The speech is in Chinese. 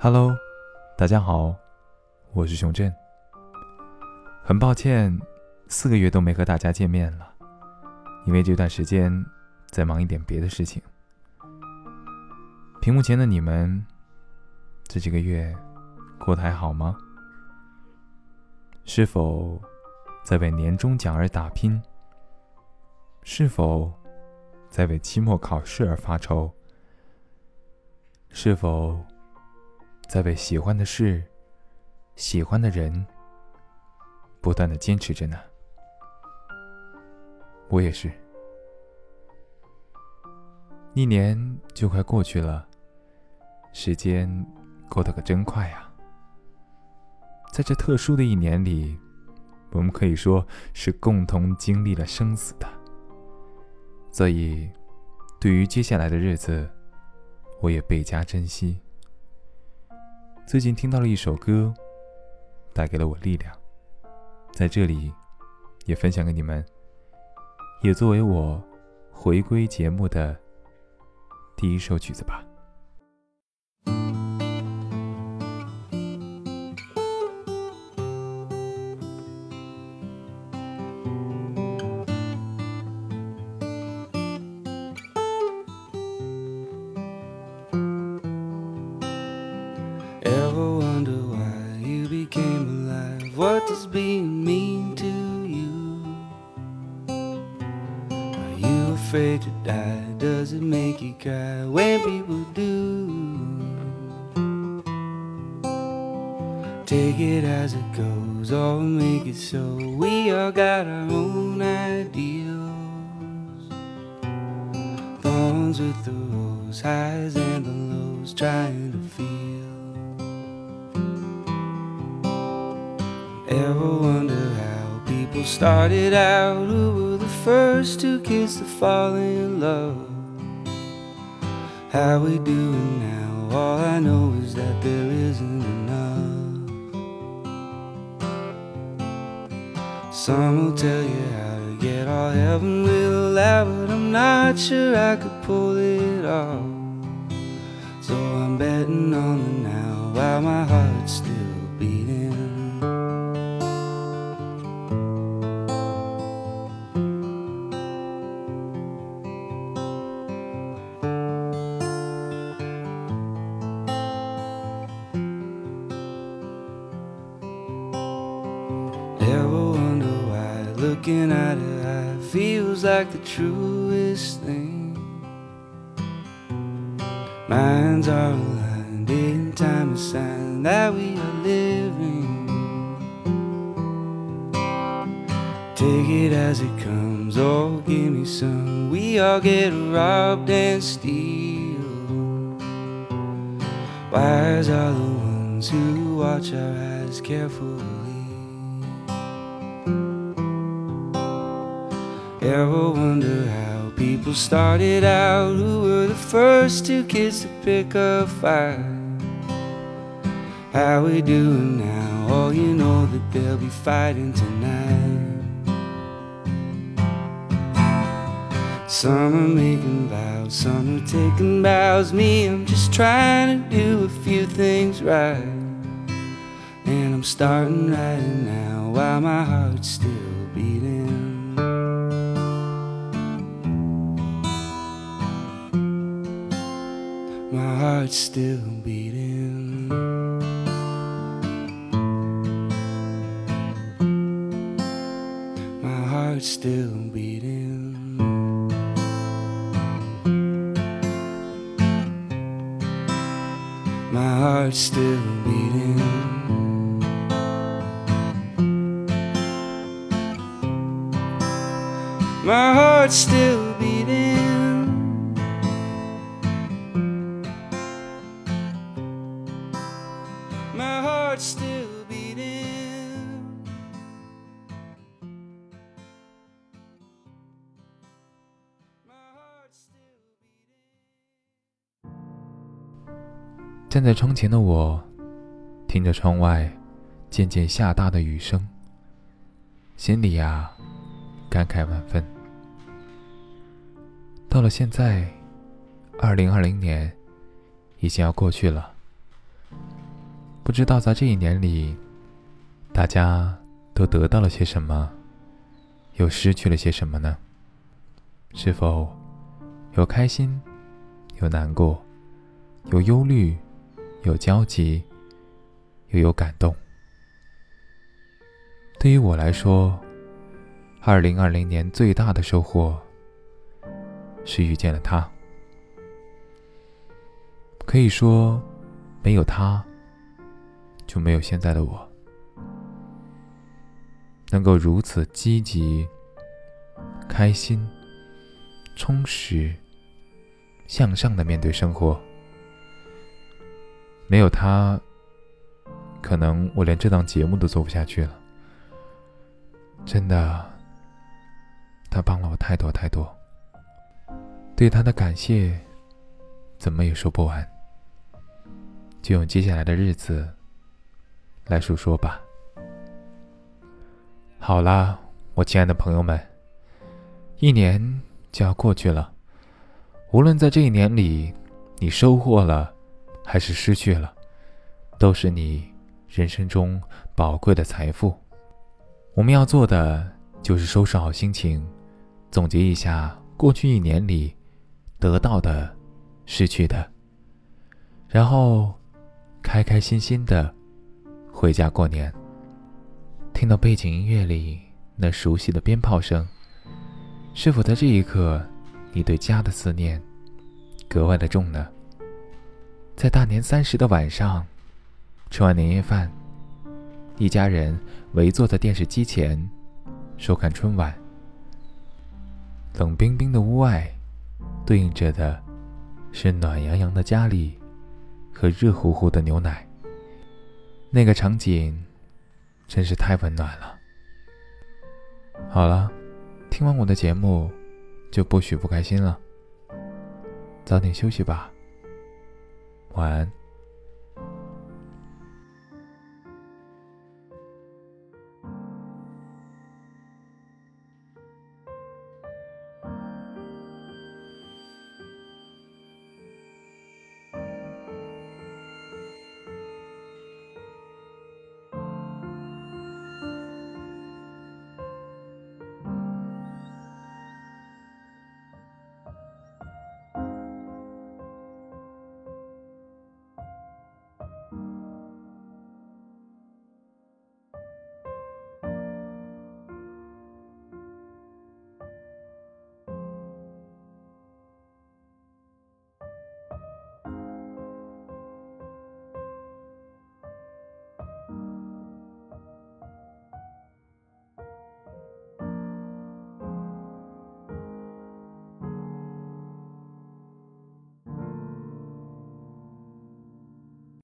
Hello，大家好，我是熊振。很抱歉，四个月都没和大家见面了，因为这段时间在忙一点别的事情。屏幕前的你们，这几个月过得还好吗？是否在为年终奖而打拼？是否在为期末考试而发愁？是否在为喜欢的事、喜欢的人不断的坚持着呢？我也是。一年就快过去了，时间过得可真快啊！在这特殊的一年里，我们可以说是共同经历了生死的。所以，对于接下来的日子，我也倍加珍惜。最近听到了一首歌，带给了我力量，在这里也分享给你们，也作为我回归节目的第一首曲子吧。Does being mean to you? Are you afraid to die? Does it make you cry when people do? Take it as it goes, or make it so. We all got our own ideals. Thorns with the rose, highs and the lows, trying to feel. People started out? Who were the first two kids to fall in love? How we doing now? All I know is that there isn't enough. Some will tell you how to get all heaven will allow, but I'm not sure I could pull it off. So I'm betting on the now while my heart's still Ever wonder why looking at her eye feels like the truest thing? Minds are aligned in time, a sign that we are living. Take it as it comes, or give me some. We all get robbed and steal. Wise are the ones who watch our eyes carefully. Ever wonder how people started out? Who were the first two kids to pick a fight? How we doing now? Oh, you know that they'll be fighting tonight. Some are making vows, some are taking bows. Me, I'm just trying to do a few things right. And I'm starting right now while my heart's still beating. Heart's still beating. My heart's still beating. My heart's still beating. My heart's still beating. 站在窗前的我，听着窗外渐渐下大的雨声，心里呀感慨万分。到了现在，二零二零年已经要过去了，不知道在这一年里，大家都得到了些什么，又失去了些什么呢？是否有开心，有难过，有忧虑，有焦急，又有感动？对于我来说，二零二零年最大的收获是遇见了他。可以说，没有他，就没有现在的我。能够如此积极、开心、充实、向上的面对生活，没有他，可能我连这档节目都做不下去了。真的，他帮了我太多太多，对他的感谢，怎么也说不完。就用接下来的日子来述说吧。好啦，我亲爱的朋友们，一年就要过去了。无论在这一年里，你收获了还是失去了，都是你人生中宝贵的财富。我们要做的就是收拾好心情，总结一下过去一年里得到的、失去的，然后。开开心心的回家过年，听到背景音乐里那熟悉的鞭炮声，是否在这一刻，你对家的思念格外的重呢？在大年三十的晚上，吃完年夜饭，一家人围坐在电视机前收看春晚。冷冰冰的屋外，对应着的是暖洋洋的家里。和热乎乎的牛奶，那个场景真是太温暖了。好了，听完我的节目就不许不开心了。早点休息吧，晚安